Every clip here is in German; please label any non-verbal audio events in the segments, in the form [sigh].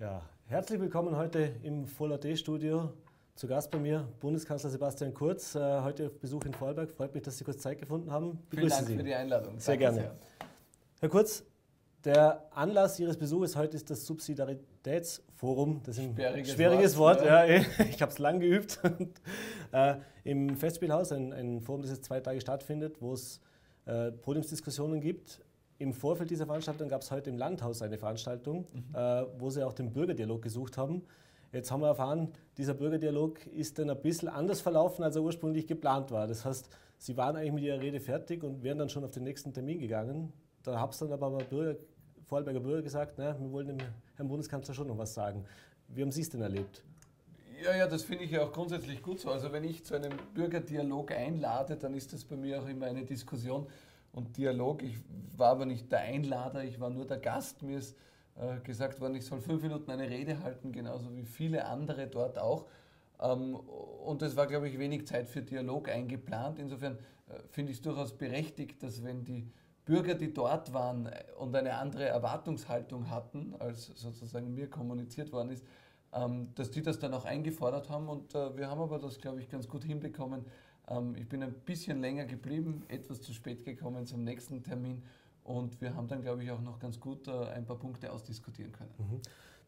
Ja, herzlich willkommen heute im Full AD Studio. Zu Gast bei mir Bundeskanzler Sebastian Kurz. Äh, heute auf Besuch in Vorarlberg. Freut mich, dass Sie kurz Zeit gefunden haben. Begrüße Vielen Dank Sie. für die Einladung. Sehr Danke gerne. Sehr. Herr Kurz, der Anlass Ihres Besuches heute ist das Subsidiaritätsforum. Das ist ein schwieriges, schwieriges Wort. Wort ja. [laughs] ich habe es lang geübt. äh, Im Festspielhaus, ein, ein, Forum, das jetzt zwei Tage stattfindet, wo es äh, Podiumsdiskussionen gibt im Vorfeld dieser Veranstaltung gab es heute im Landhaus eine Veranstaltung, mhm. äh, wo sie auch den Bürgerdialog gesucht haben. Jetzt haben wir erfahren, dieser Bürgerdialog ist dann ein bisschen anders verlaufen, als er ursprünglich geplant war. Das heißt, Sie waren eigentlich mit Ihrer Rede fertig und wären dann schon auf den nächsten Termin gegangen. Da haben es dann aber Bürger, Vorarlberger Bürger gesagt, na, wir wollen dem Herrn Bundeskanzler schon noch was sagen. Wie haben Sie es denn erlebt? Ja, ja, das finde ich ja auch grundsätzlich gut so. Also wenn ich zu einem Bürgerdialog einlade, dann ist das bei mir auch immer eine Diskussion, und Dialog. Ich war aber nicht der Einlader, ich war nur der Gast. Mir ist äh, gesagt worden, ich soll fünf Minuten eine Rede halten, genauso wie viele andere dort auch. Ähm, und es war, glaube ich, wenig Zeit für Dialog eingeplant. Insofern äh, finde ich es durchaus berechtigt, dass wenn die Bürger, die dort waren äh, und eine andere Erwartungshaltung hatten, als sozusagen mir kommuniziert worden ist, ähm, dass die das dann auch eingefordert haben. Und äh, wir haben aber das, glaube ich, ganz gut hinbekommen, ähm, ich bin ein bisschen länger geblieben, etwas zu spät gekommen zum nächsten Termin und wir haben dann, glaube ich, auch noch ganz gut äh, ein paar Punkte ausdiskutieren können. Mhm.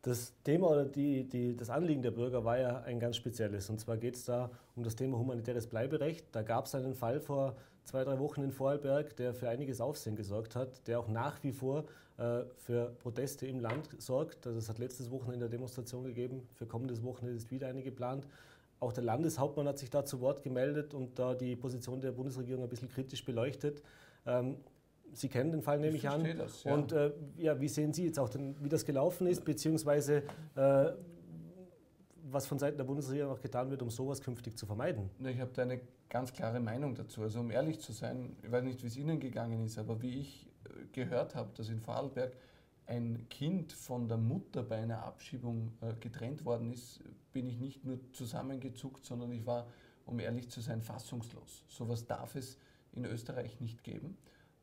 Das Thema oder die, die, das Anliegen der Bürger war ja ein ganz spezielles. Und zwar geht es da um das Thema humanitäres Bleiberecht. Da gab es einen Fall vor zwei, drei Wochen in Vorarlberg, der für einiges Aufsehen gesorgt hat, der auch nach wie vor äh, für Proteste im Land sorgt. Also es hat letztes Wochenende eine Demonstration gegeben. Für kommendes Wochenende ist wieder eine geplant. Auch der Landeshauptmann hat sich da zu Wort gemeldet und da die Position der Bundesregierung ein bisschen kritisch beleuchtet. Ähm, Sie kennen den Fall, nehme ich, ich an. Das, ja. Und äh, ja, wie sehen Sie jetzt auch, den, wie das gelaufen ist, beziehungsweise äh, was von Seiten der Bundesregierung auch getan wird, um sowas künftig zu vermeiden? Ich habe da eine ganz klare Meinung dazu. Also um ehrlich zu sein, ich weiß nicht, wie es Ihnen gegangen ist, aber wie ich äh, gehört habe, dass in Vorarlberg ein Kind von der Mutter bei einer Abschiebung äh, getrennt worden ist, bin ich nicht nur zusammengezuckt, sondern ich war, um ehrlich zu sein, fassungslos. Sowas darf es in Österreich nicht geben.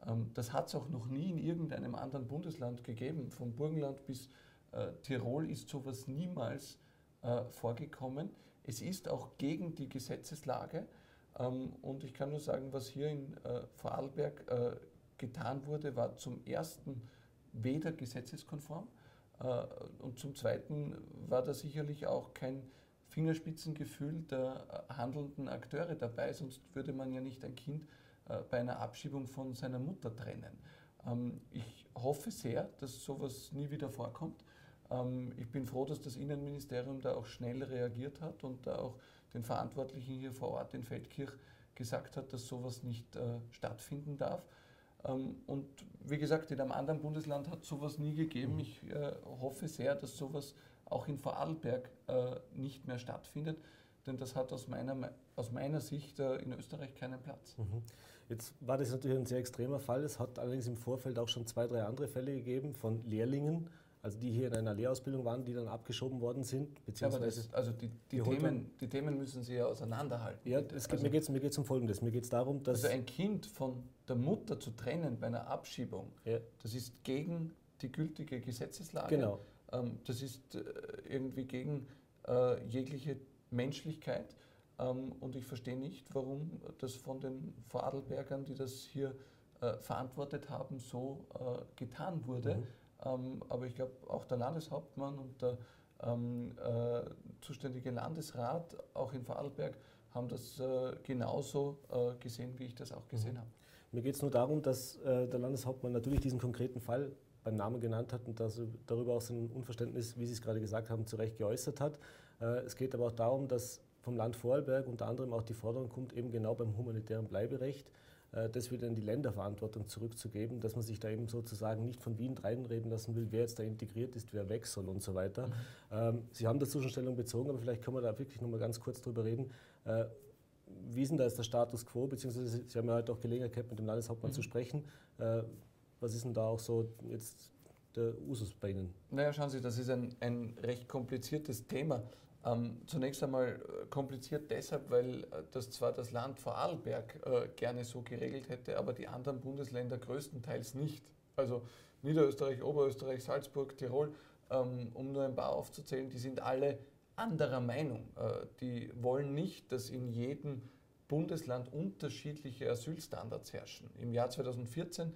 Ähm, das hat es auch noch nie in irgendeinem anderen Bundesland gegeben. Vom Burgenland bis äh, Tirol ist sowas niemals äh, vorgekommen. Es ist auch gegen die Gesetzeslage. Ähm, und ich kann nur sagen, was hier in Vorarlberg getan wurde, war zum ersten weder gesetzeskonform äh, und zum Zweiten war da sicherlich auch kein Fingerspitzengefühl der äh, handelnden Akteure dabei, sonst würde man ja nicht ein Kind äh, bei einer Abschiebung von seiner Mutter trennen. Ähm, ich hoffe sehr, dass sowas nie wieder vorkommt. Ähm, ich bin froh, dass das Innenministerium da auch schnell reagiert hat und da auch den Verantwortlichen hier vor Ort in Feldkirch gesagt hat, dass sowas nicht stattfinden darf. Ähm, und wie gesagt, in einem anderen Bundesland hat sowas nie gegeben. Mhm. Ich äh, hoffe sehr, dass sowas auch in Vorarlberg äh, nicht mehr stattfindet, denn das hat aus meiner, aus meiner Sicht äh, in Österreich keinen Platz. Mhm. Jetzt war das natürlich ein sehr extremer Fall. Es hat allerdings im Vorfeld auch schon zwei, drei andere Fälle gegeben von Lehrlingen, also die hier in einer Lehrausbildung waren, die dann abgeschoben worden sind. Beziehungsweise ja, das, also die, die, Themen, die Themen müssen Sie ja auseinanderhalten. Ja, es geht, also, mir geht es mir geht's um Folgendes. Mir geht es darum, dass... Also ein Kind von der Mutter zu trennen bei einer Abschiebung, ja. das ist gegen die gültige Gesetzeslage. Genau. Ähm, das ist äh, irgendwie gegen äh, jegliche Menschlichkeit. Ähm, und ich verstehe nicht, warum das von den Vorarlbergern, die das hier äh, verantwortet haben, so äh, getan wurde. Mhm. Ähm, aber ich glaube, auch der Landeshauptmann und der ähm, äh, zuständige Landesrat, auch in Vorarlberg, haben das äh, genauso äh, gesehen, wie ich das auch gesehen mhm. habe. Mir geht es nur darum, dass äh, der Landeshauptmann natürlich diesen konkreten Fall beim Namen genannt hat und dass darüber auch sein Unverständnis, wie Sie es gerade gesagt haben, zu Recht geäußert hat. Äh, es geht aber auch darum, dass vom Land Vorarlberg unter anderem auch die Forderung kommt, eben genau beim humanitären Bleiberecht, äh, das wieder in die Länderverantwortung zurückzugeben, dass man sich da eben sozusagen nicht von Wien reinreden lassen will, wer jetzt da integriert ist, wer weg soll und so weiter. Mhm. Ähm, Sie haben dazu schon Stellung bezogen, aber vielleicht können wir da wirklich nochmal ganz kurz drüber reden. Äh, wie ist denn da jetzt der Status quo, beziehungsweise Sie haben ja heute auch Gelegenheit gehabt, mit dem Landeshauptmann mhm. zu sprechen. Äh, was ist denn da auch so jetzt der Usus bei Ihnen? Naja, schauen Sie, das ist ein, ein recht kompliziertes Thema. Ähm, zunächst einmal äh, kompliziert deshalb, weil äh, das zwar das Land Vorarlberg äh, gerne so geregelt hätte, aber die anderen Bundesländer größtenteils nicht. Also Niederösterreich, Oberösterreich, Salzburg, Tirol ähm, um nur ein paar aufzuzählen, die sind alle anderer Meinung. Äh, die wollen nicht, dass in jedem Bundesland unterschiedliche Asylstandards herrschen. Im Jahr 2014 äh,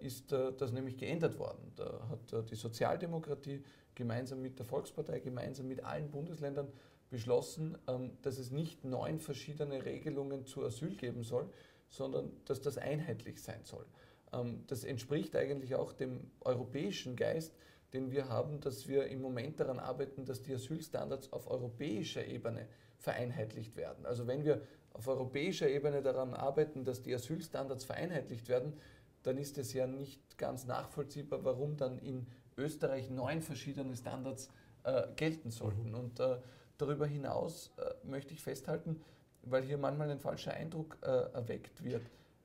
ist äh, das nämlich geändert worden. Da hat die Sozialdemokratie gemeinsam mit der Volkspartei, gemeinsam mit allen Bundesländern beschlossen, ähm, dass es nicht neun verschiedene Regelungen zu Asyl geben soll, sondern dass das einheitlich sein soll. Ähm, das entspricht eigentlich auch dem europäischen Geist, den wir haben, dass wir im Moment daran arbeiten, dass die Asylstandards auf europäischer Ebene vereinheitlicht werden. Also wenn wir auf europäischer Ebene daran arbeiten, dass die Asylstandards vereinheitlicht werden, dann ist es ja nicht ganz nachvollziehbar, warum dann in Österreich neun verschiedene Standards äh, gelten sollten. Mhm. Und äh, darüber hinaus äh, möchte ich festhalten, weil hier manchmal ein falscher Eindruck äh, erweckt wird.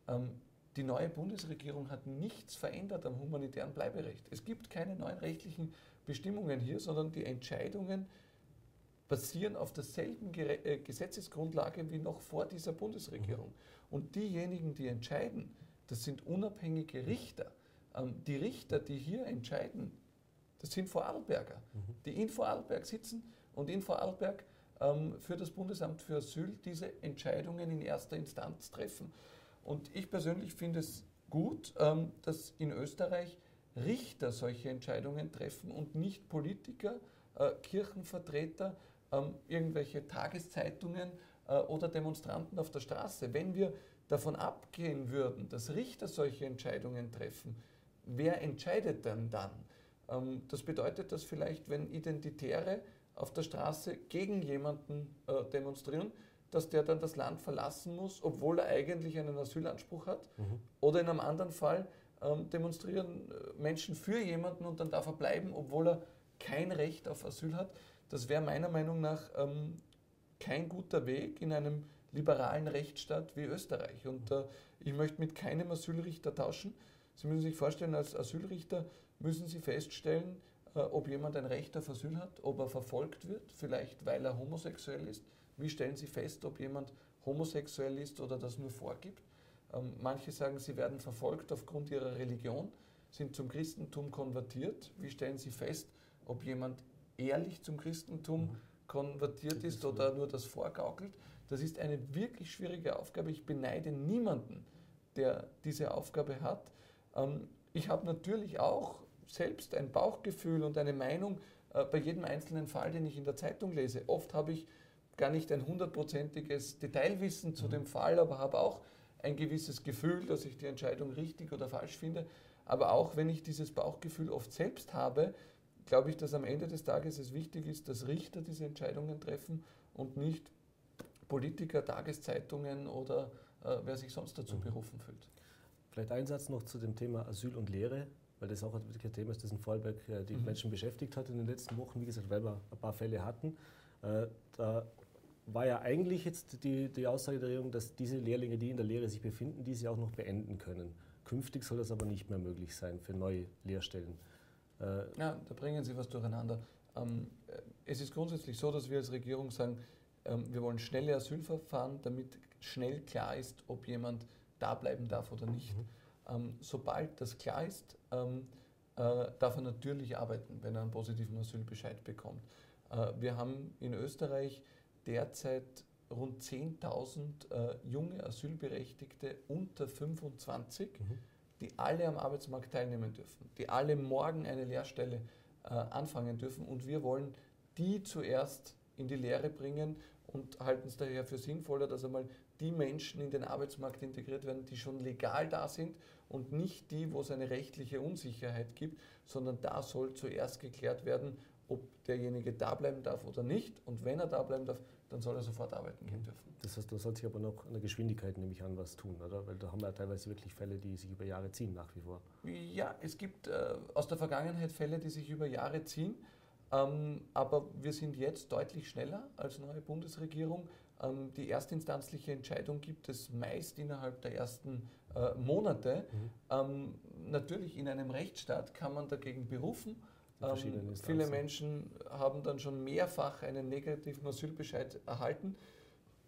Ähm, die neue Bundesregierung hat nichts verändert am humanitären Bleiberecht. Es gibt keine neuen rechtlichen Bestimmungen hier, sondern die Entscheidungen basieren auf derselben äh, Gesetzesgrundlage wie noch vor dieser Bundesregierung. Und diejenigen, die entscheiden, das sind unabhängige Richter. Ähm, die Richter, die hier entscheiden, das sind Vorarlberger, mhm. die in Vorarlberg sitzen und in Vorarlberg ähm, für das Bundesamt für Asyl diese Entscheidungen in erster Instanz treffen. Und ich persönlich finde es gut, ähm, dass in Österreich Richter solche Entscheidungen treffen und nicht Politiker, äh, Kirchenvertreter, ähm, irgendwelche Tageszeitungen äh, oder Demonstranten auf der Straße. Wenn wir davon abgehen würden, dass Richter solche Entscheidungen treffen, wer entscheidet denn dann? Ähm, das bedeutet, dass vielleicht, wenn Identitäre auf der Straße gegen jemanden äh, demonstrieren, dass der dann das Land verlassen muss, obwohl er eigentlich einen Asylanspruch hat. Mhm. Oder in einem anderen Fall ähm, demonstrieren äh, Menschen für jemanden und dann darf er bleiben, obwohl er kein Recht auf Asyl hat. Das wäre meiner Meinung nach ähm, kein guter Weg in einem liberalen Rechtsstaat wie Österreich. Und äh, ich möchte mit keinem Asylrichter tauschen. Sie müssen sich vorstellen, als Asylrichter müssen Sie feststellen, äh, ob jemand ein Recht auf Asyl hat, ob er verfolgt wird, vielleicht weil er homosexuell ist wie stellen Sie fest, ob jemand homosexuell ist oder das nur vorgibt? Ähm, manche sagen, sie werden verfolgt aufgrund ihrer Religion, sind zum Christentum konvertiert. Wie stellen Sie fest, ob jemand ehrlich zum Christentum mhm. konvertiert ist oder nur das vorgaukelt? Das ist eine wirklich schwierige Aufgabe. Ich beneide niemanden, der diese Aufgabe hat. Ähm, ich habe natürlich auch selbst ein Bauchgefühl und eine Meinung äh, bei jedem einzelnen Fall, den ich in der Zeitung lese. Oft habe ich gar nicht ein hundertprozentiges Detailwissen zu mhm. dem Fall, aber habe auch ein gewisses Gefühl, dass ich die Entscheidung richtig oder falsch finde. Aber auch wenn ich dieses Bauchgefühl oft selbst habe, glaube ich, dass am Ende des Tages es wichtig ist, dass Richter diese Entscheidungen treffen und nicht Politiker, Tageszeitungen oder äh, wer sich sonst dazu mhm. berufen fühlt. Vielleicht ein Satz noch zu dem Thema Asyl und Lehre, weil das auch ein Thema ist, das in Vorarlberg äh, die mhm. Menschen beschäftigt hat in den letzten Wochen. Wie gesagt, weil wir ein paar Fälle hatten. Äh, da war ja eigentlich jetzt die, die Aussage der Regierung, dass diese Lehrlinge, die in der Lehre sich befinden, diese auch noch beenden können. Künftig soll das aber nicht mehr möglich sein für neue Lehrstellen. Äh ja, da bringen Sie was durcheinander. Ähm, äh, es ist grundsätzlich so, dass wir als Regierung sagen, wir wollen schnelle Asylverfahren, damit schnell klar ist, ob jemand da bleiben darf oder nicht. Mhm. Ähm, sobald das klar ist, ähm, äh, darf er natürlich arbeiten, wenn er einen positiven Asylbescheid bekommt. Äh, wir haben in Österreich derzeit rund 10.000 äh, junge Asylberechtigte unter 25, mhm. die alle am Arbeitsmarkt teilnehmen dürfen, die alle morgen eine Lehrstelle anfangen dürfen. Und wir wollen die zuerst in die Lehre bringen und halten es daher für sinnvoller, dass einmal die Menschen in den Arbeitsmarkt integriert werden, die schon legal da sind und nicht die, wo es eine rechtliche Unsicherheit gibt, sondern da soll zuerst geklärt werden, ob derjenige da bleiben darf oder nicht. Und wenn er da bleiben darf, dann soll er sofort arbeiten gehen dürfen. Das heißt, da sollte sich aber noch an der Geschwindigkeit nämlich an was tun, oder? Weil da haben wir ja teilweise wirklich Fälle, die sich über Jahre ziehen nach wie vor. Ja, es gibt äh, aus der Vergangenheit Fälle, die sich über Jahre ziehen. Ähm, aber wir sind jetzt deutlich schneller als neue Bundesregierung. Ähm, die erstinstanzliche Entscheidung gibt es meist innerhalb der ersten äh, Monate. Mhm. Ähm, natürlich in einem Rechtsstaat kann man dagegen berufen viele Menschen haben dann schon mehrfach einen negativen Asylbescheid erhalten,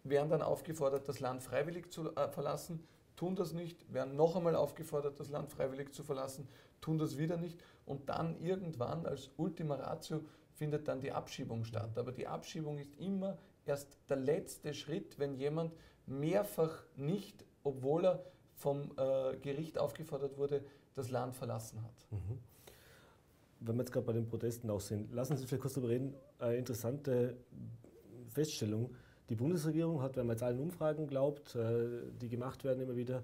werden dann aufgefordert, das Land freiwillig zu äh, verlassen, tun das nicht, werden noch einmal aufgefordert, das Land freiwillig zu verlassen, tun das wieder nicht und dann irgendwann als Ultima Ratio findet dann die Abschiebung statt. Aber die Abschiebung ist immer erst der letzte Schritt, wenn jemand mehrfach nicht, obwohl er vom äh, Gericht aufgefordert wurde, das Land verlassen hat. Mhm. Wenn wir jetzt gerade bei den Protesten auch sind, lassen Sie vielleicht kurz darüber reden. Eine interessante Feststellung. Die Bundesregierung hat, wenn man jetzt allen Umfragen glaubt, äh, die gemacht werden immer wieder,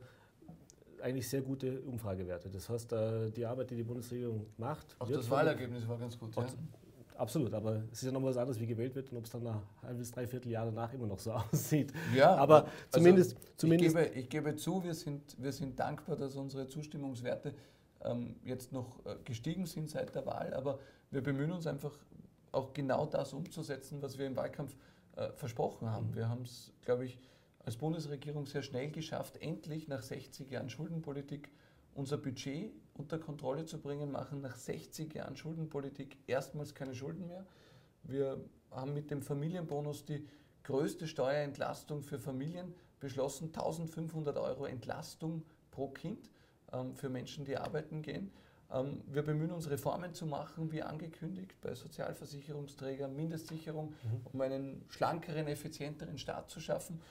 eigentlich sehr gute Umfragewerte. Das heißt, äh, die Arbeit, die die Bundesregierung macht. Auch das Wahlergebnis war ganz gut. Ja? Absolut, aber es ist ja noch was anderes, wie gewählt wird und ob es dann ein halbes, dreiviertel Jahr danach immer noch so [laughs] aussieht. Ja, aber also zumindest. zumindest ich, gebe, ich gebe zu, wir sind, wir sind dankbar, dass unsere Zustimmungswerte ähm, jetzt noch äh, gestiegen sind seit der Wahl, aber wir bemühen uns einfach auch genau das umzusetzen, was wir im Wahlkampf äh, versprochen haben. Wir haben es, glaube ich, als Bundesregierung sehr schnell geschafft, endlich nach 60 Jahren Schuldenpolitik unser Budget unter Kontrolle zu bringen, machen nach 60 Jahren Schuldenpolitik erstmals keine Schulden mehr. Wir haben mit dem Familienbonus die größte Steuerentlastung für Familien beschlossen, 1500 Euro Entlastung pro Kind ähm, für Menschen, die arbeiten gehen. Ähm, wir bemühen uns, Reformen zu machen, wie angekündigt, bei Sozialversicherungsträgern, Mindestsicherung, mhm. um einen schlankeren, effizienteren Staat zu schaffen.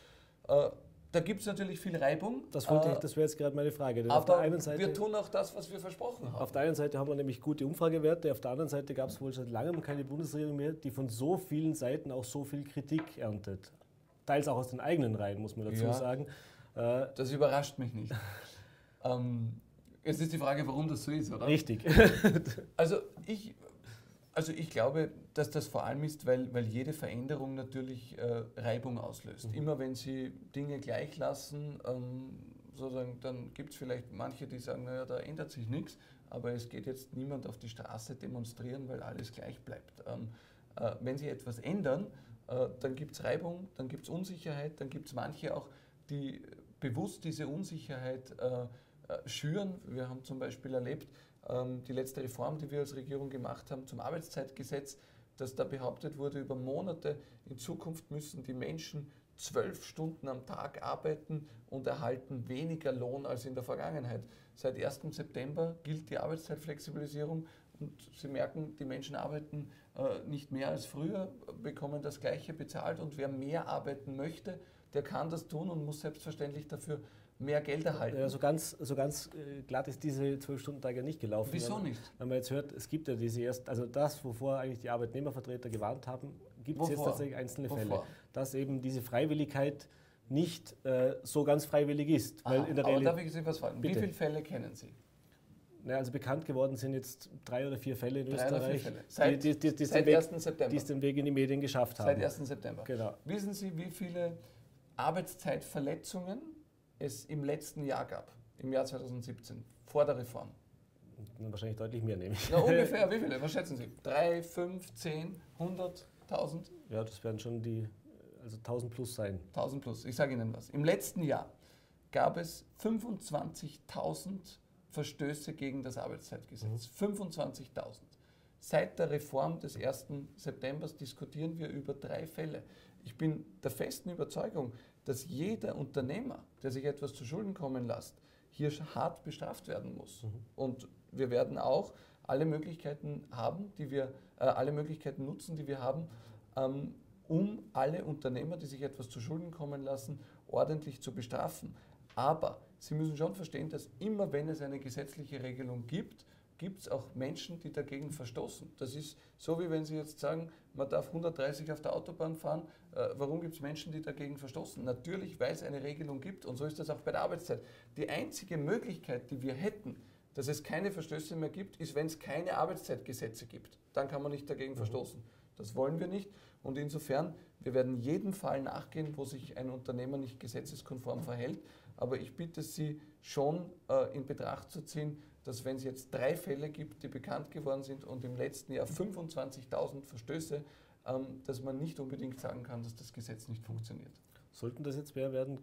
Äh, da gibt es natürlich viel Reibung. Das, äh, das wäre jetzt gerade meine Frage. Denn aber Seite, wir tun auch das, was wir versprochen haben. Auf der einen Seite haben wir nämlich gute Umfragewerte, auf der anderen Seite gab es wohl seit langem keine Bundesregierung mehr, die von so vielen Seiten auch so viel Kritik erntet. Teils auch aus den eigenen Reihen, muss man dazu ja, sagen. Äh, das überrascht mich nicht. ähm, jetzt ist die Frage, warum das so ist, oder? Richtig. also ich also ich glaube, dass das vor allem ist, weil, weil jede Veränderung natürlich äh, Reibung auslöst. Mhm. Immer wenn Sie Dinge gleich lassen, ähm, sozusagen, dann gibt es vielleicht manche, die sagen, naja, da ändert sich nichts, aber es geht jetzt niemand auf die Straße demonstrieren, weil alles gleich bleibt. Ähm, äh, wenn Sie etwas ändern, äh, dann gibt es Reibung, dann gibt es Unsicherheit, dann gibt es manche auch, die bewusst diese Unsicherheit äh, äh, schüren. Wir haben zum Beispiel erlebt, die letzte Reform, die wir als Regierung gemacht haben zum Arbeitszeitgesetz, dass da behauptet wurde, über Monate in Zukunft müssen die Menschen zwölf Stunden am Tag arbeiten und erhalten weniger Lohn als in der Vergangenheit. Seit 1. September gilt die Arbeitszeitflexibilisierung und Sie merken, die Menschen arbeiten äh, nicht mehr als früher, bekommen das Gleiche bezahlt und wer mehr arbeiten möchte, der kann das tun und muss selbstverständlich dafür mehr Geld erhalten. Ja, so ganz, so ganz äh, glatt ist diese zwölf stunden tag ja nicht gelaufen. Wieso wenn, nicht? Wenn man jetzt hört, es gibt ja diese erst, also das, wovor eigentlich die Arbeitnehmervertreter gewarnt haben, gibt es jetzt tatsächlich einzelne wovor? Fälle. Dass eben diese Freiwilligkeit nicht äh, so ganz freiwillig ist. Aha, weil in der aber darf ich Sie was fragen? Bitte. Wie viele Fälle kennen Sie? Naja, also bekannt geworden sind jetzt drei oder vier Fälle in drei Österreich, Fälle. Seit, die, die, die, seit Weg, 1. September. die es den Weg in die Medien geschafft haben. Seit 1. September. Genau. Wissen Sie, wie viele Arbeitszeitverletzungen es im letzten Jahr gab, im Jahr 2017, vor der Reform? Wahrscheinlich deutlich mehr, nehme ich. Na, ungefähr, [laughs] wie viele? Was schätzen Sie? Drei, fünf, zehn, hundert, tausend? Ja, das werden schon die, also 1000 plus sein. 1000 plus, ich sage Ihnen was. Im letzten Jahr gab es 25.000 Verstöße gegen das Arbeitszeitgesetz. Mhm. 25.000. Seit der Reform des 1. September diskutieren wir über drei Fälle. Ich bin der festen Überzeugung, dass jeder Unternehmer, der sich etwas zu Schulden kommen lässt, hier hart bestraft werden muss. Mhm. Und wir werden auch alle Möglichkeiten haben, die wir, äh, alle Möglichkeiten nutzen, die wir haben, ähm, um alle Unternehmer, die sich etwas zu Schulden kommen lassen, ordentlich zu bestrafen. Aber Sie müssen schon verstehen, dass immer wenn es eine gesetzliche Regelung gibt, gibt es auch Menschen, die dagegen verstoßen. Das ist so, wie wenn Sie jetzt sagen, man darf 130 auf der Autobahn fahren. Äh, warum gibt es Menschen, die dagegen verstoßen? Natürlich, weil es eine Regelung gibt und so ist das auch bei der Arbeitszeit. Die einzige Möglichkeit, die wir hätten, dass es keine Verstöße mehr gibt, ist, wenn es keine Arbeitszeitgesetze gibt. Dann kann man nicht dagegen mhm. verstoßen. Das wollen wir nicht. Und insofern, wir werden jedem Fall nachgehen, wo sich ein Unternehmer nicht gesetzeskonform verhält. Aber ich bitte Sie schon äh, in Betracht zu ziehen, dass wenn es jetzt drei Fälle gibt, die bekannt geworden sind und im letzten Jahr 25.000 Verstöße, ähm, dass man nicht unbedingt sagen kann, dass das Gesetz nicht funktioniert. Sollten das jetzt mehr werden,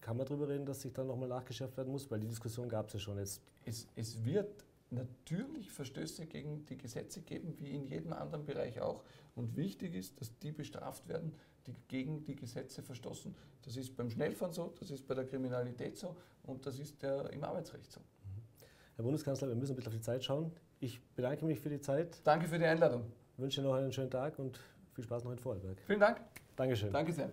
kann man darüber reden, dass sich dann nochmal nachgeschärft werden muss? Weil die Diskussion gab es ja schon jetzt. Es, es wird natürlich Verstöße gegen die Gesetze geben, wie in jedem anderen Bereich auch. Und wichtig ist, dass die bestraft werden, die gegen die Gesetze verstoßen. Das ist beim Schnellfahren so, das ist bei der Kriminalität so und das ist der, im Arbeitsrecht so. Herr Bundeskanzler, wir müssen ein bisschen auf die Zeit schauen. Ich bedanke mich für die Zeit. Danke für die Einladung. Wünsche noch einen schönen Tag und viel Spaß noch in Vorarlberg. Vielen Dank. Dankeschön. Danke sehr.